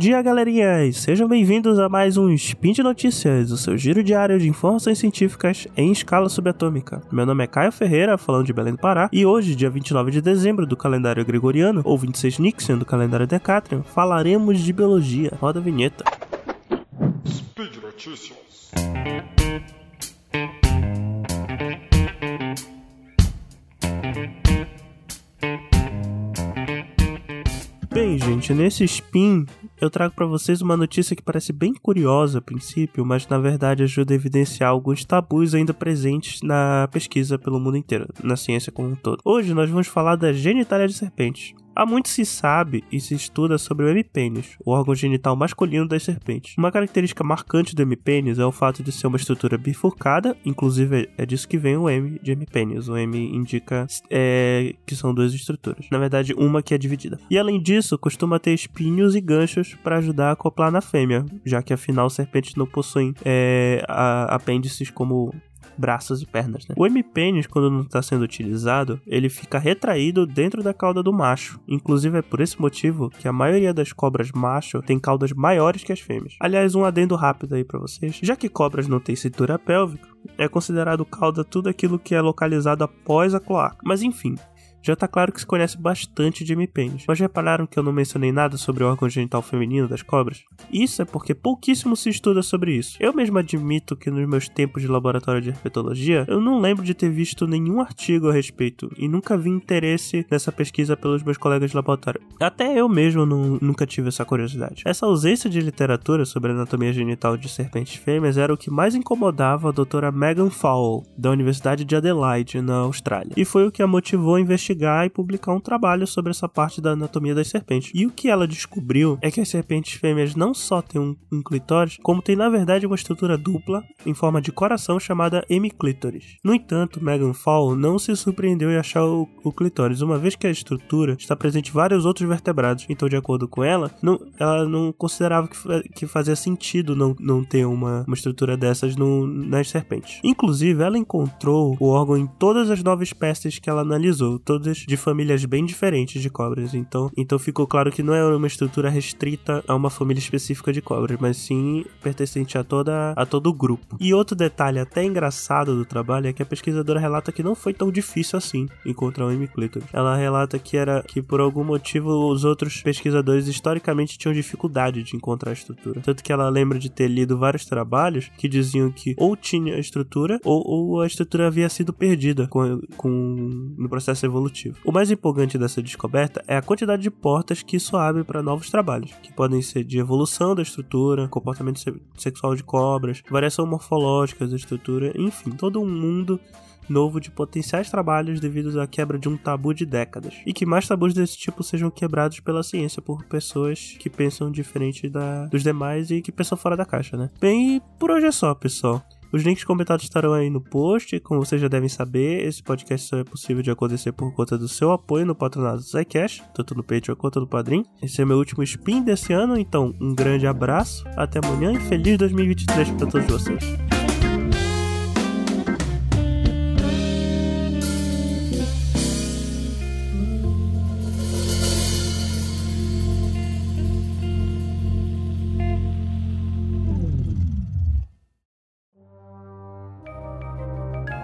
dia, galerinhas! Sejam bem-vindos a mais um Spin de Notícias, o seu giro diário de informações científicas em escala subatômica. Meu nome é Caio Ferreira, falando de Belém do Pará, e hoje, dia 29 de dezembro do calendário gregoriano, ou 26 Nixon do calendário Decatrian, falaremos de biologia. Roda a vinheta. Speed Notícias. Bem, gente, nesse spin eu trago para vocês uma notícia que parece bem curiosa a princípio, mas na verdade ajuda a evidenciar alguns tabus ainda presentes na pesquisa pelo mundo inteiro, na ciência como um todo. Hoje nós vamos falar da genitália de serpentes. Há muito se sabe e se estuda sobre o hemipênis, o órgão genital masculino das serpentes. Uma característica marcante do hemipênis é o fato de ser uma estrutura bifurcada, inclusive é disso que vem o M de hemipênis. O M indica é, que são duas estruturas. Na verdade, uma que é dividida. E além disso, costuma ter espinhos e ganchos para ajudar a acoplar na fêmea, já que afinal serpentes não possuem é, apêndices como braços e pernas, né? O hemipênis, quando não está sendo utilizado, ele fica retraído dentro da cauda do macho. Inclusive é por esse motivo que a maioria das cobras macho tem caudas maiores que as fêmeas. Aliás, um adendo rápido aí para vocês. Já que cobras não têm cintura pélvica, é considerado cauda tudo aquilo que é localizado após a cloaca. Mas enfim, já tá claro que se conhece bastante de hemipênis. Mas repararam que eu não mencionei nada sobre o órgão genital feminino das cobras? Isso é porque pouquíssimo se estuda sobre isso. Eu mesmo admito que nos meus tempos de laboratório de herpetologia, eu não lembro de ter visto nenhum artigo a respeito e nunca vi interesse nessa pesquisa pelos meus colegas de laboratório. Até eu mesmo não, nunca tive essa curiosidade. Essa ausência de literatura sobre a anatomia genital de serpentes fêmeas era o que mais incomodava a doutora Megan Fowle, da Universidade de Adelaide, na Austrália, e foi o que a motivou a investigar investigar e publicar um trabalho sobre essa parte da anatomia das serpentes. E o que ela descobriu é que as serpentes fêmeas não só têm um, um clitóris, como tem na verdade uma estrutura dupla em forma de coração chamada hemiclítoris. No entanto, Megan Fall não se surpreendeu em achar o, o clitóris, uma vez que a estrutura está presente em vários outros vertebrados. Então, de acordo com ela, não, ela não considerava que, que fazia sentido não, não ter uma, uma estrutura dessas no, nas serpentes. Inclusive, ela encontrou o órgão em todas as nove espécies que ela analisou, todas de famílias bem diferentes de cobras. Então, então ficou claro que não é uma estrutura restrita a uma família específica de cobras, mas sim pertencente a toda a todo o grupo. E outro detalhe até engraçado do trabalho é que a pesquisadora relata que não foi tão difícil assim encontrar um hemiclítoris. Ela relata que era que por algum motivo os outros pesquisadores historicamente tinham dificuldade de encontrar a estrutura. Tanto que ela lembra de ter lido vários trabalhos que diziam que ou tinha a estrutura ou, ou a estrutura havia sido perdida com, com no processo evolutivo o mais empolgante dessa descoberta é a quantidade de portas que isso abre para novos trabalhos, que podem ser de evolução da estrutura, comportamento sexual de cobras, variação morfológica da estrutura, enfim, todo um mundo novo de potenciais trabalhos devido à quebra de um tabu de décadas. E que mais tabus desse tipo sejam quebrados pela ciência por pessoas que pensam diferente da, dos demais e que pensam fora da caixa, né? Bem, por hoje é só, pessoal. Os links comentados estarão aí no post. Como vocês já devem saber, esse podcast só é possível de acontecer por conta do seu apoio no patronato do Zycast, tanto no Patreon quanto no Padrim. Esse é meu último spin desse ano, então um grande abraço, até amanhã e feliz 2023 para todos vocês.